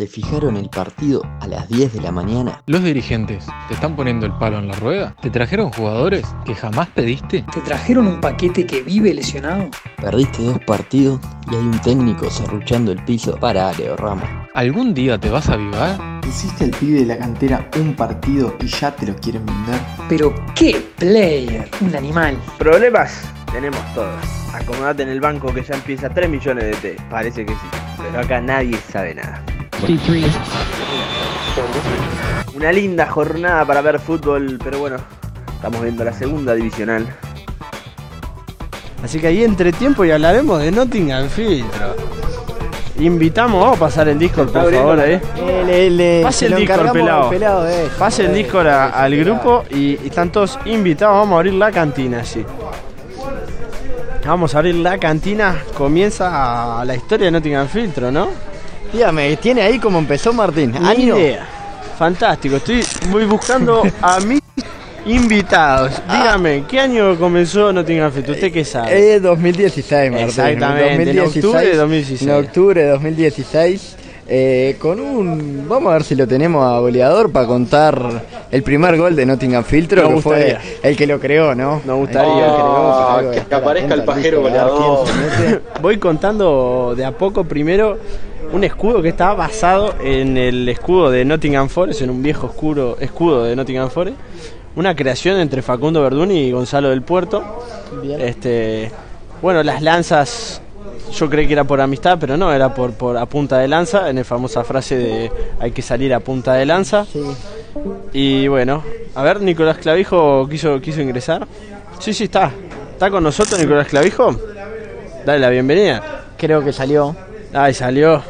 ¿Te fijaron el partido a las 10 de la mañana? Los dirigentes te están poniendo el palo en la rueda. ¿Te trajeron jugadores que jamás pediste? ¿Te trajeron un paquete que vive lesionado? ¿Perdiste dos partidos y hay un técnico serruchando el piso? Para, Leo Ramos. ¿Algún día te vas a avivar? ¿Hiciste el pibe de la cantera un partido y ya te lo quieren vender? Pero qué player, un animal. Problemas tenemos todos. Acomodate en el banco que ya empieza 3 millones de T. Parece que sí. Pero acá nadie sabe nada. Una linda jornada para ver fútbol, pero bueno, estamos viendo la segunda divisional. Así que ahí entre tiempo y hablaremos de Nottingham Filtro. Invitamos, vamos a pasar el Discord por favor ahí. Pase el Discord pelado. Pase el Discord a- al grupo y, y están todos invitados. Vamos a abrir la cantina allí. Vamos a abrir la cantina. Comienza la historia de Nottingham Filtro, ¿no? Dígame, ¿tiene ahí como empezó Martín? Ni Año. idea. Fantástico, estoy muy buscando a mis invitados. Dígame, ¿qué año comenzó Nottingham Filtro? ¿Usted qué sabe? Eh, 2016, Martín. Exactamente, en octubre de 2016. En octubre de 2016. eh, con un. Vamos a ver si lo tenemos a goleador para contar el primer gol de Nottingham Filtro, Nos que fue gustaría. el que lo creó, ¿no? Nos gustaría. El que creó, que estar aparezca el pajero goleador. Voy contando de a poco primero un escudo que está basado en el escudo de Nottingham Forest, en un viejo oscuro escudo de Nottingham Forest. Una creación entre Facundo Verduni y Gonzalo del Puerto. Este, bueno, las lanzas yo creí que era por amistad, pero no, era por, por a punta de lanza, en la famosa frase de hay que salir a punta de lanza. Y bueno, a ver, Nicolás Clavijo quiso, quiso ingresar. Sí, sí, está. ¿Está con nosotros Nicolás Clavijo? Dale la bienvenida. Creo que salió. Ay, salió.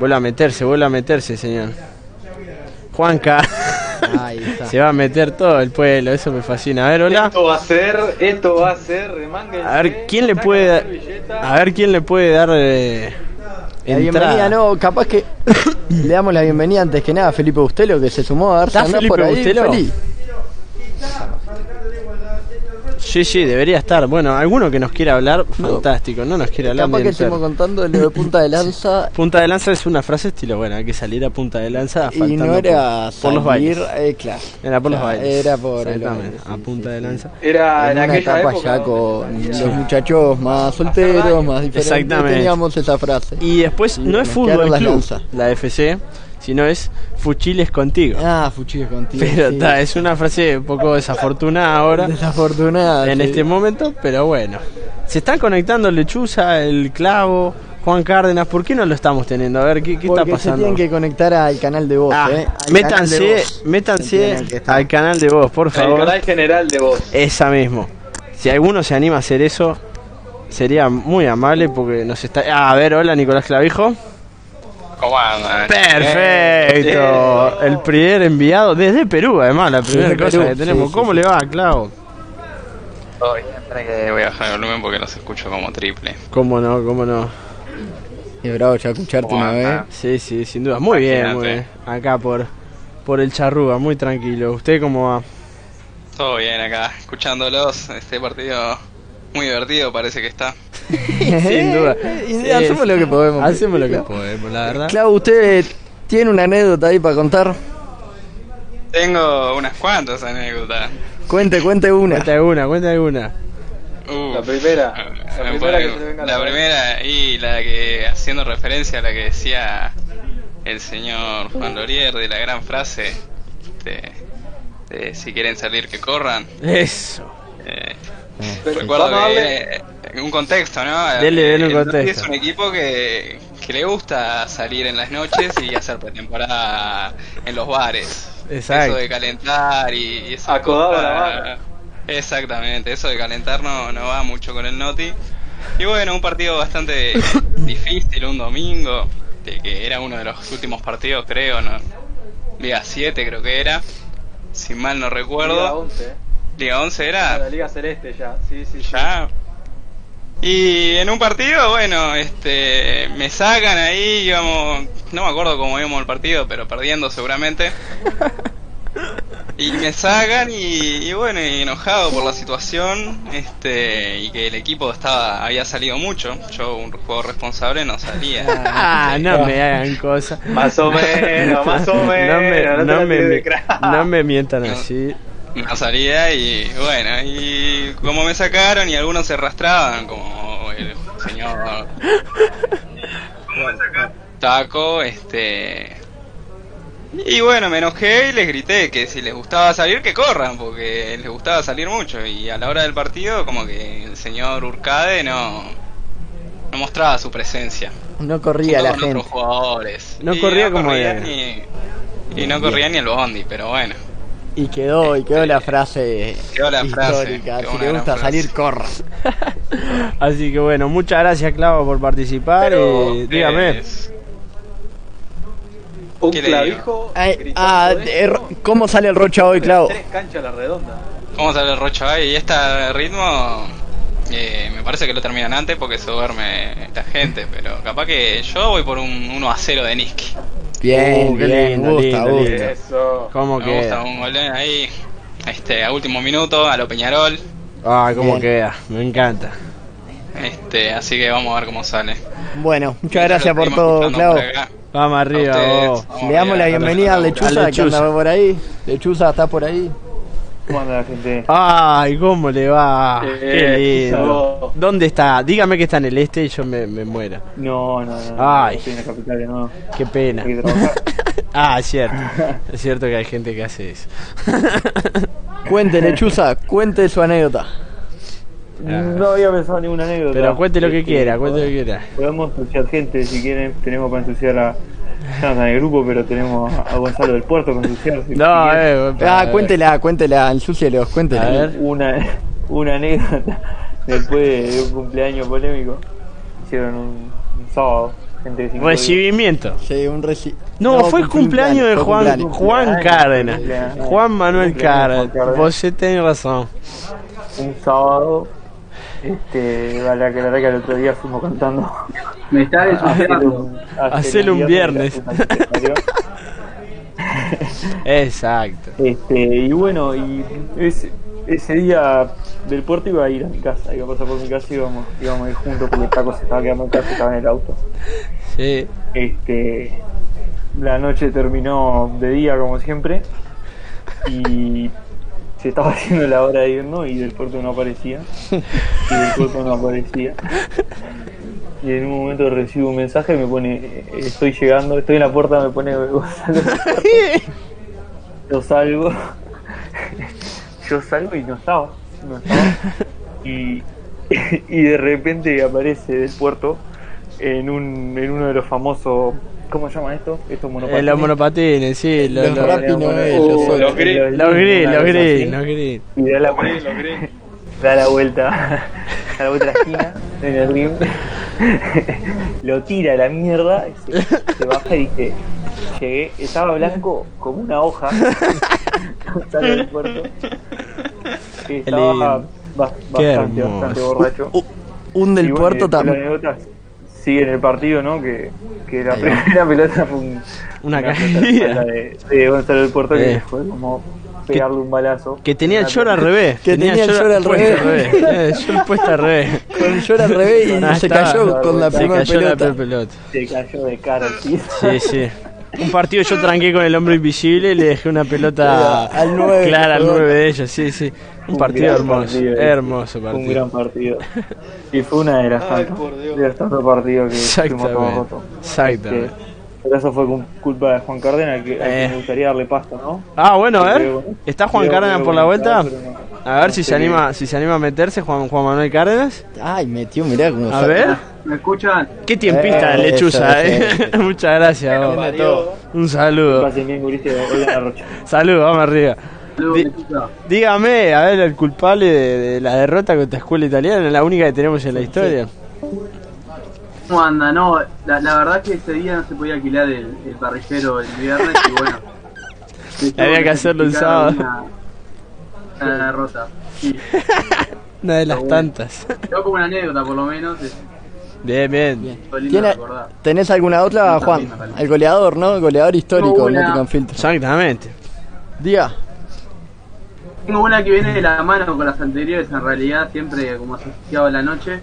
Vuelve a meterse, vuelve a meterse, señor. Juanca. Ahí está. Se va a meter todo el pueblo, eso me fascina. A ver, hola. Esto va a ser, esto va a ser, remánguense, A ver, ¿quién le puede dar-. A ver quién le puede dar eh, La entrada. bienvenida, no, capaz que le damos la bienvenida antes que nada a Felipe Bustelo, que se sumó a ver si ¿Está andás Felipe por ahí, Bustelo? Sí, sí, debería estar. Bueno, alguno que nos quiera hablar, fantástico. No nos quiere hablar Capaz que estemos contando lo de punta de lanza Punta de lanza es una frase estilo, bueno, hay que salir a punta de lanza y faltando no era por, por los salir, bailes. eh, claro. Era por los bailes. Era por los Exactamente, bailes, a sí, punta sí, de sí. lanza. Era En en, una aquella etapa época ya con los muchachos más solteros, más diferentes, Exactamente. teníamos esa frase. Y después Sí, no es fútbol club, la FC, sino es fuchiles contigo. Ah, fuchillos contigo. pero sí. ta, es una frase un poco desafortunada ahora Desafortunada. en sí. este momento, pero bueno. Se están conectando Lechuza, el Clavo, Juan Cárdenas, ¿por qué no lo estamos teniendo? A ver, ¿qué, qué está Porque se pasando? tienen que conectar al canal de voz, Ah, eh. Al canal de métanse, voz. Métanse al canal de voz, por favor. canal general de voz. Esa mismo. Si alguno se anima a hacer eso, sería muy amable porque nos está... Ah, a ver, hola Nicolás Clavijo. ¿Cómo andan? Perfecto. El primer enviado desde Perú, además, la primera cosa Perú, que tenemos. sí, ¿Cómo sí. le va? Todo bien, que voy a bajar el volumen porque los escucho como triple. ¿Cómo no? ¿Cómo no? Es bravo ya escucharte ¿Cómo una vez. Sí, sí, sin duda. Muy bien, muy bien. Acá por, por el charrúa, muy tranquilo. ¿Usted cómo va? Todo bien acá, escuchándolos. Este partido muy divertido parece que está. sin duda. Y Sí, hacemos sí. lo que podemos. Hacemos lo que Claro. podemos, la verdad. Clau, ¿usted tiene una anécdota ahí para contar? Tengo unas cuantas anécdotas. Cuente, cuente una. Cuenta alguna, cuenta alguna. Uh, La primera, la eh, primera bueno, que se venga la la primera y la que haciendo referencia a la que decía el señor Juan Lorier de la gran frase de, de si quieren salir que corran. Eso. Eh, Pero Recuerdo que darle- un contexto, ¿no? Dele, dele un contexto. Es un equipo que, que le gusta salir en las noches y hacer pretemporada en los bares. Exacto. Eso de calentar y, y esa Acodado cosa- a la barra. Exactamente, eso de calentar no, no va mucho con el Noti. Y bueno, un partido bastante difícil, un domingo, de que era uno de los últimos partidos, creo, ¿no? Liga 7 creo que era, si mal no recuerdo. Liga 11, eh. Liga 11 era. La Liga Celeste ya, sí, sí, sí. Y en un partido, bueno, este, me sacan ahí, íbamos, no me acuerdo cómo íbamos el partido, pero perdiendo seguramente. Y me sacan y, y bueno, y enojado por la situación, este, y que el equipo estaba, había salido mucho. Yo, un jugador responsable, no salía. Ah, no me hagan cosas. Más o menos, más o No me, menos. No, te no la me, no me mientan No. así. No salía y bueno, y como me sacaron y algunos se arrastraban, como el señor Taco, este... Y bueno, me enojé y les grité que si les gustaba salir, que corran, porque les gustaba salir mucho. Y a la hora del partido, como que el señor Urcade no, no mostraba su presencia. No corría la con gente. otros jugadores. No Y corría como corría ni, y no corría ni el bondi, pero bueno. Y quedó, y quedó la frase Quedó la frase, histórica. quedó Si le gusta frase. salir, corra. Así que bueno, muchas gracias Clavo por participar. Pero, y dígame. es- Un ¿Qué le clavijo. Ay, ah, eh, ro- ¿Cómo sale el Rocha hoy, Clavo? Tres canchas a la redonda. ¿Cómo sale el Rocha ahí? Y este ritmo, eh, me parece que lo terminan antes porque se duerme esta gente, pero capaz que yo voy por un 1 a 0 de Niski. Bien, Uh, qué bien, lindo, gusta, lindo, gusta. lindo. Eso. ¿Cómo Me gusta queda? un gol ahí, este, a último minuto, a lo Peñarol. Ah, cómo Bien. queda. Me encanta. Este, así que vamos a ver cómo sale. Bueno, muchas gracias por todo, acá. Vamos A arriba, ustedes, vos. vamos Le damos la bienvenida al gracias. Lechuza, que anda por ahí. Lechuza, ¿estás por ahí? ¿Cómo anda la gente? Ay, ¿cómo le va? Eh, Qué lindo. ¿Dónde está? Dígame que está en el este y yo me, me muera. No, no, no. Ay. Estoy en la capital de nuevo. Qué pena. Ah, es cierto. Es cierto que hay gente que hace eso. Cuente, Lechuza, cuente su anécdota. No había pensado en ninguna anécdota. Pero cuente lo que Este, quiera, cuente lo que quiera. Podemos ensuciar gente si quieren. Tenemos para ensuciar a. Estamos en el grupo, pero tenemos a Gonzalo del Puerto si- si No, eh, Ah, cuéntela, cuéntela, ensúcielos, cuéntela. A ver. Una, una anécdota después de un cumpleaños polémico. Hicieron un, un sábado. Cinco Recibimiento. Sí, un reci... No, fue el cumple cumpleaños de Juan, cumpleaños. Juan Cárdenas. Juan Manuel. Cárdenas. Vos tenés razón. un sábado. Este, vale aclarar que el otro día fuimos cantando. Me está Hacelo ensuciando. un, Hacelo un viernes. Exacto. Este, y bueno, y ese, ese día del puerto iba a ir a mi casa, iba a pasar por mi casa y íbamos, íbamos a ir juntos porque Taco se estaba quedando en casa, estaba en el auto. Sí. Este, la noche terminó de día como siempre y se estaba haciendo la hora de irnos y del puerto no aparecía. Y del puerto no aparecía. Y en un momento recibo un mensaje y me pone, eh, estoy llegando, estoy en la puerta, me pone Gonzalo. Yo salgo, yo salgo y no estaba, no estaba. Y, y de repente aparece del puerto en, un, en uno de los famosos, ¿cómo se llama esto? Estos Eh, monopatines. los monopatines, sí. Los, Los los, Uh, soy. los gris. los gris, los gris, los gris. Y da la, lo gris. da la vuelta, da la vuelta a la esquina en el ring, lo tira a la mierda, se, se baja y dice, llegué, estaba blanco como una hoja, Gonzalo del puerto, estaba bastante, bastante borracho. Un del Y bueno, puerto también. Sigue en el partido, ¿no? Que, que la Ahí va. primera pelota fue un, Una pelota caída. de, de Gonzalo del Puerto Eh. que fue como pegarle un balazo. Que tenía el short al revés. Que tenía el short al revés. Tenía el short puesto al revés. Con el short al revés y Ah, se cayó con la Se primera cayó la pelota. pelota. Se cayó de cara al piso. Sí, sí. Un partido yo tranqué con el hombre invisible y le dejé una pelota Al nueve, clara al perdón. 9 de ellos, sí, sí. Un Un partido hermoso, partido, hermoso Fue un partido. gran partido. Y fue una de las tantas, por Dios. de los tantos partidos que fuimos todos Exactamente. Este, pero eso fue cu- culpa de Juan Cárdenas, que, Eh. me gustaría darle pasto, ¿no? Ah, bueno, a ver. Creo- ¿Está Juan creo- Cárdenas creo por la vuelta? no. A ver No si se qué- anima, si se anima a meterse Juan, Juan Manuel Cárdenas. Ay, metió, mirá cómo A ver. ¿Me escuchan? Qué tiempista, Eh, lechuza, eso, eh. Muchas gracias. vos. Parió. Un saludo. Saludos, vamos arriba. Saludos. Dígame, a ver, el culpable de, de la derrota contra Escuela Italiana, la única que tenemos en la historia. ¿Cómo anda? No, la, la verdad que ese día no se podía alquilar el, el parrillero el viernes y bueno. Había que hacerlo el sábado. Una, una derrota. Sí, Una de las bueno. tantas. quedó como una anécdota por lo menos. Es Bien, bien. fue lindo ¿Tiene- recordar. ¿Tenés alguna otra, No, Juan? también. El goleador, ¿no? El goleador histórico, No, una- Nottingham Filter. Exactamente. Diga. Tengo una que viene de la mano con las anteriores, en realidad, siempre como asociado a la noche.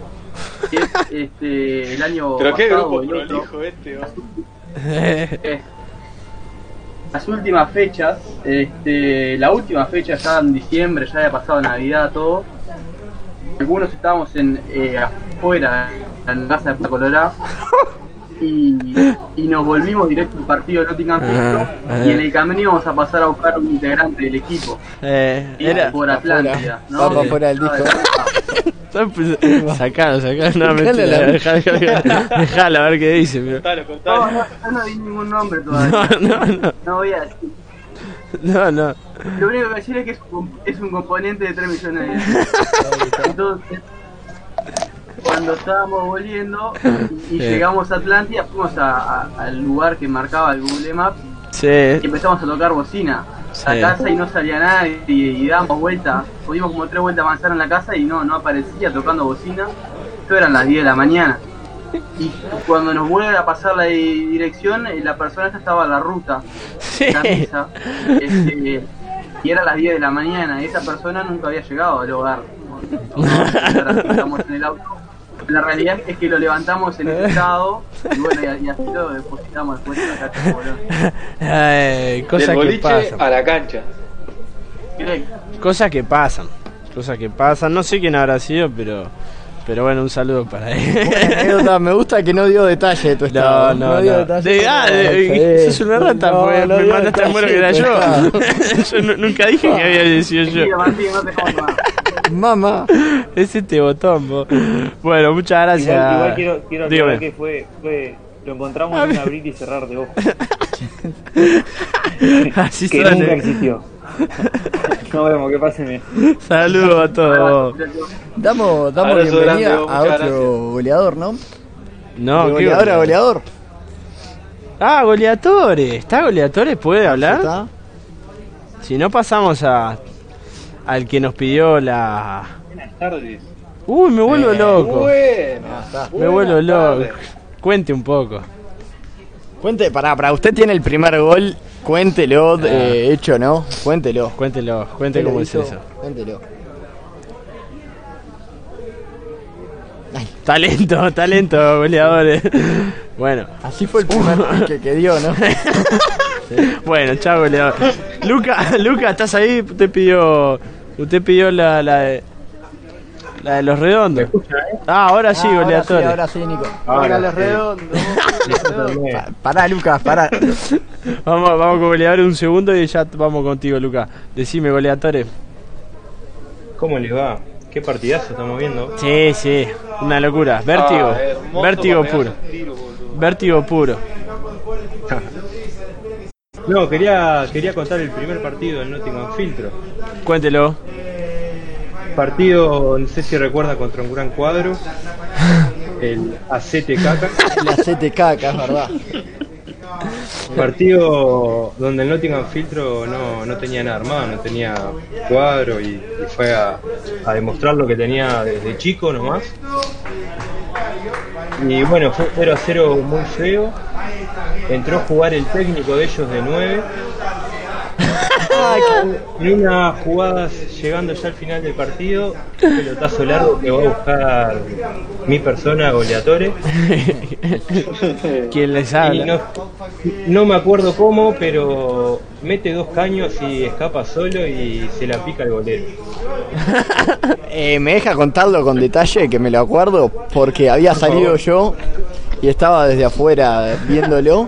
Que es este, el año Pero qué grupo prolijo este. Eh, las últimas fechas, este, la última fecha ya en diciembre, ya había pasado Navidad, todo. Algunos estábamos en eh, afuera, la casa de Plaza Colorado, y, y nos volvimos directo al partido de Nottingham Forest, Ah, y ah. en el camino íbamos a pasar a buscar un integrante del equipo. Eh, era. por Atlántida, ¿no? Vamos fuera del disco. Sacalo, sacalo, no, mentira, la- dejalo, dejalo, a ver qué dice. pero- Contalo, No, contalo. no, yo no di ningún nombre todavía. No, no, no, No voy a decir. no, no. Lo único que voy a decir es que es un, es un componente de 3 millones de euros. Entonces, cuando estábamos volviendo y, llegamos a Atlántida, fuimos a- a- al lugar que marcaba el Google Maps Sí, y empezamos a tocar bocina. La Sí. casa y no salía nadie y, y dábamos vueltas, pudimos como tres vueltas avanzar en la casa y no, no aparecía tocando bocina. Esto eran las 10 de la mañana. Y cuando nos vuelve a pasar la di- dirección, eh, la persona esta estaba a la ruta, la misa, este, y era las 10 de la mañana, y esa persona nunca había llegado al hogar. Estamos en el auto. La realidad es que lo levantamos en ese estado, y bueno, y, y así lo depositamos después en la Bolón. Ay, cosas Del que pasan. a la cancha. Cosas que pasan. Cosas que pasan. No sé quién habrá sido, pero. Pero bueno, un saludo para él. Anécdota, me gusta que no dio detalle de tu No, estado. no, dio no. detalle. De, ah, de, Sí. sos una rata, No, pues, no me dio mandaste a muero que era yo. estado. yo nu- nunca dije que había sido yo. Sí, Martín, no te jodas más. Mamá. Es este botón. Bueno, muchas gracias. Igual, igual quiero, quiero aclarar que fue, fue, lo encontramos en un abrir y cerrar de ojos. Así que nunca existió. Nos vemos, que pasen bien. Saludos a todos. Damos, damos bienvenida grande, vos, a otro gracias. goleador, ¿no? No, De qué goleador a goleador. Ah, goleadores. ¿Está goleadores? ¿Puede hablar? ¿Está? Si no pasamos a al que nos pidió la. Buenas tardes. Uy, me vuelvo Eh, loco. Bueno, Me vuelvo loco. Cuente un poco. Cuente, pará, para usted tiene el primer gol, cuéntelo, eh, hecho, ¿no? Cuéntelo. Cuéntelo, cuente cómo es eso. Cuéntelo. Talento, talento, goleadores. Bueno, Así fue el primer pique que dio, ¿no? bueno, chao, goleador. Luca, Luca, ¿estás ahí? Usted pidió. Usted pidió la, la de. La de los redondos. Ah, ahora sí, Ah, ahora sí, goleadores. ahora sí, Nico. Ahora los sí. redondos. Pa- Pará, Lucas, pará. Vamos, vamos con goleadores un segundo y ya vamos contigo, Luca. Decime, goleadores. ¿Cómo les va? ¿Qué partidazo estamos viendo? Sí, sí, una locura. Vértigo, Ah, hermoso vértigo puro. tiro. Vértigo puro. No, quería, quería contar el primer partido del Nottingham Filtro. Cuéntelo. Partido, no sé si recuerda, contra un gran cuadro. El ACT Caca. La CT caca, es verdad. Partido donde el Nottingham Filtro no, no tenía nada armado, no tenía cuadro y, y fue a, a demostrar lo que tenía desde chico nomás. Y bueno, fue 0 a 0 muy feo. Entró a jugar el técnico de ellos de 9. En una jugada llegando ya al final del partido, un pelotazo largo que va a buscar mi persona, goleadores. ¿Quién les habla? no, no me acuerdo cómo, pero mete dos caños y escapa solo y se la pica el golero. Eh, me deja contarlo con detalle, que me lo acuerdo, porque había salido yo y estaba desde afuera viéndolo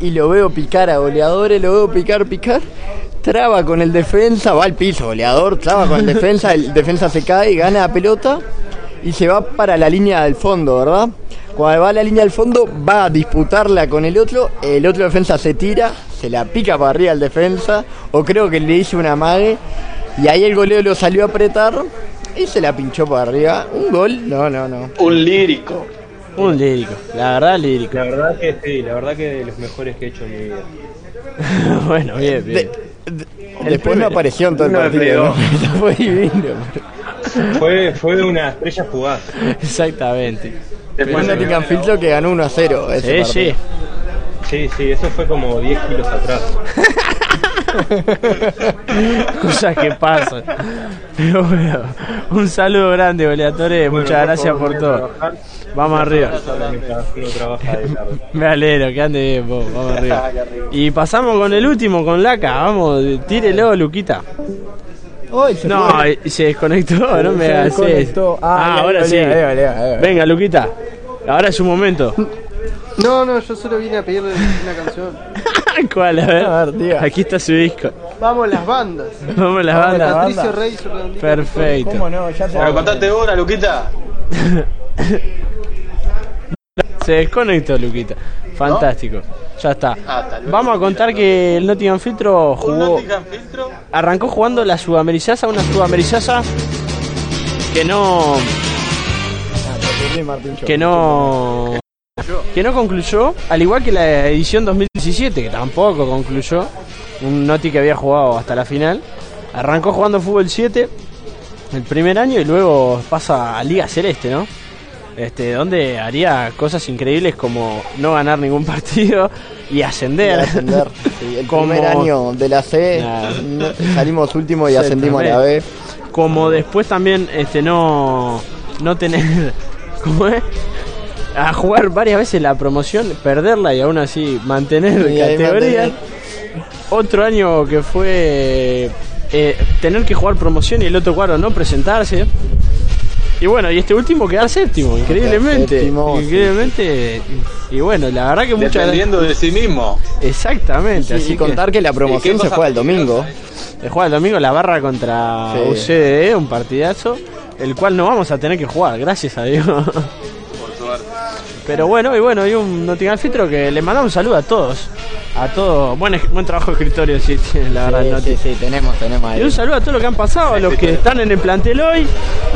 y lo veo picar a goleadores, lo veo picar, picar. Traba con el defensa, va al piso, goleador, traba con el defensa, el defensa se cae, gana la pelota y se va para la línea del fondo, ¿verdad? Cuando va a la línea del fondo, va a disputarla con el otro, el otro defensa se tira, se la pica para arriba al defensa, o creo que le hizo una mague, y ahí el goleo lo salió a apretar y se la pinchó para arriba. Un gol, no, no, no. Un lírico. Un lírico, la verdad lírico. La verdad que sí, la verdad que de los mejores que he hecho en mi vida. bueno, bien, bien. Después no apareció en todo el No partido. ¿no? Fue divino. Fue, fue una estrella fugaz. Exactamente. Después Nottingham Filtro que ganó 1 a 0. Ese Sí, sí. partido. Sí, sí, eso fue como 10 kilos atrás. Cosas que pasan. Pero bueno, un saludo grande, goleadores. Muchas gracias por todo. Vamos arriba. Me alegro, que ande bien, vos. Vamos arriba. Y pasamos con el último, con Laca. Vamos, tírelo, Luquita. Hoy se No, fue. se desconectó, no me hagas. Ah, Ah, ahora sí. Venga, Luquita. Ahora es su momento. No, no, yo solo vine a pedirle una canción. ¿Cuál? A ver. A ver, diga. Aquí está su disco. Vamos las bandas. Vamos a las Vamos bandas. Patricio bandas. Rey. Perfecto. ¿Cómo no? Ya te contate una, Luquita. Se desconectó, Luquita. Fantástico. Ya está. Ah. Vamos a contar que el Nottingham Filtro jugó. Nottingham Filtro. Arrancó jugando la Sudamericasa, una Sudamericasa que no. que no. Que no concluyó, al igual que la edición 2017, que tampoco concluyó. Un Noti que había jugado hasta la final. Arrancó jugando fútbol 7 el primer año y luego pasa a Liga Celeste, ¿no? Este, donde haría cosas increíbles como no ganar ningún partido y ascender. Y ascender. Sí, el Como- primer año de la C Nah. salimos último y ascendimos a la B. Como después también este no no tener ¿cómo es? A jugar varias veces la promoción, perderla y aún así mantener Y categoría. mantener. Otro año que fue eh, tener que jugar promoción y el otro cuadro no presentarse. Y bueno, y este último quedar séptimo, increíblemente. séptimo, sí. increíblemente. Y bueno, la verdad que muchas Dependiendo de sí mismo. Exactamente, Sí, así y contar que, la promoción ¿Y qué se fue el domingo. Se juega el domingo la barra contra Sí. UCDE, un partidazo, el cual no vamos a tener que jugar, gracias a Dios. Pero bueno, y bueno, y un Nottingham Filtro que le mandamos un saludo a todos. A todos. Buen, buen trabajo de escritorio, sí, la verdad, Sí, sí, sí, tenemos, tenemos Y ahí. un saludo a todos los que han pasado, los que están en el plantel hoy,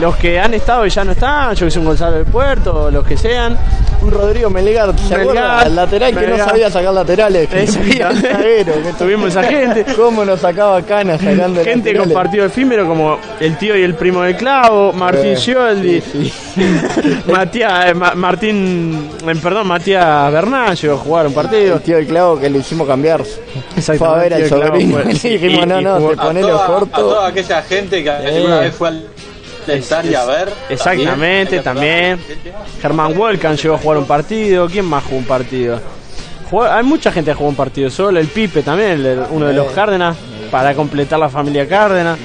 los que han estado y ya no están, yo que soy un Gonzalo del Puerto, los que sean. Un Rodrigo Melgar, ¿se Melgar, acuerda? El lateral que Melgar. no sabía sacar laterales. que zaguero, que Tuvimos esa gente. ¿Cómo nos sacaba canas sacando Gente con laterales? partido efímero como el tío y el primo de Clavo, Martín Eh, Scioldi, sí, Matías, eh, Ma- Martín, eh, perdón, Matías Bernal llegó a jugar un partido. El tío del clavo que le hicimos cambiar. Fue a ver al Clavo sobrino fue- y dijimos, y- no, y no, te A pones los toda, a cortos. toda aquella gente que Eh. alguna vez fue al intentar y a ver. Exactamente, también. Germán Volcan llegó a jugar un partido. ¿Quién más jugó un partido? Jugó- hay mucha gente que jugó un partido solo. El Pipe también, el uno de los Eh. Cárdenas, para completar la familia Cárdenas.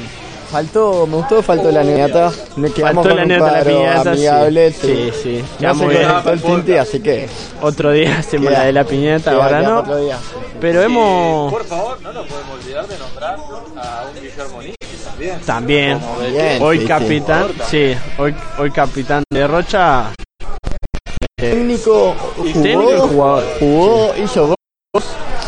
Faltó, me gustó, faltó la anécdota. Me quedamos Faltó con la de la piñata, sí. amigable. Sí, sí, No quedamos se bien. el tinte, así que. Otro día hacemos Queda- la de la piñata, queda- ahora queda no. otro día, sí, sí. Pero hemos. Por favor, no nos podemos olvidar de nombrar a un Guillermo Níquez también. Bien, Hoy sí, capitán, sí, hoy, hoy capitán de Rocha. Técnico Y jugó, técnico jugador. jugó, hizo gols,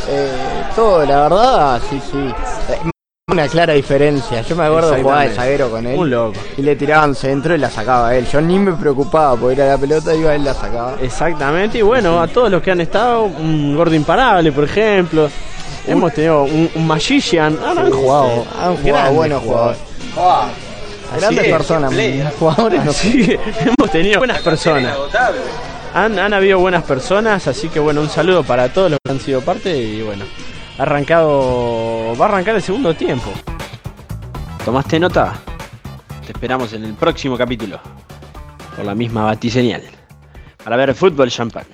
eh, todo, la verdad, sí, sí. Eh, Una clara diferencia. Yo me acuerdo de jugar de zaguero con él. Un loco. Y le tiraban centro y la sacaba él. Yo ni me preocupaba porque era la pelota, iba él la sacaba. Exactamente, y bueno, a todos los que han estado, un gordo imparable, por ejemplo. Hemos tenido un, un Magician, ah, no, han jugado. Han jugado buenos jugadores. Ah, Grandes es, personas, jugadores hemos tenido buenas personas. Han, han habido buenas personas, así que bueno, un saludo para todos los que han sido parte y bueno, ha arrancado, va a arrancar el segundo tiempo. ¿Tomaste nota? Te esperamos en el próximo capítulo, por la misma batiseñal, para ver fútbol champán.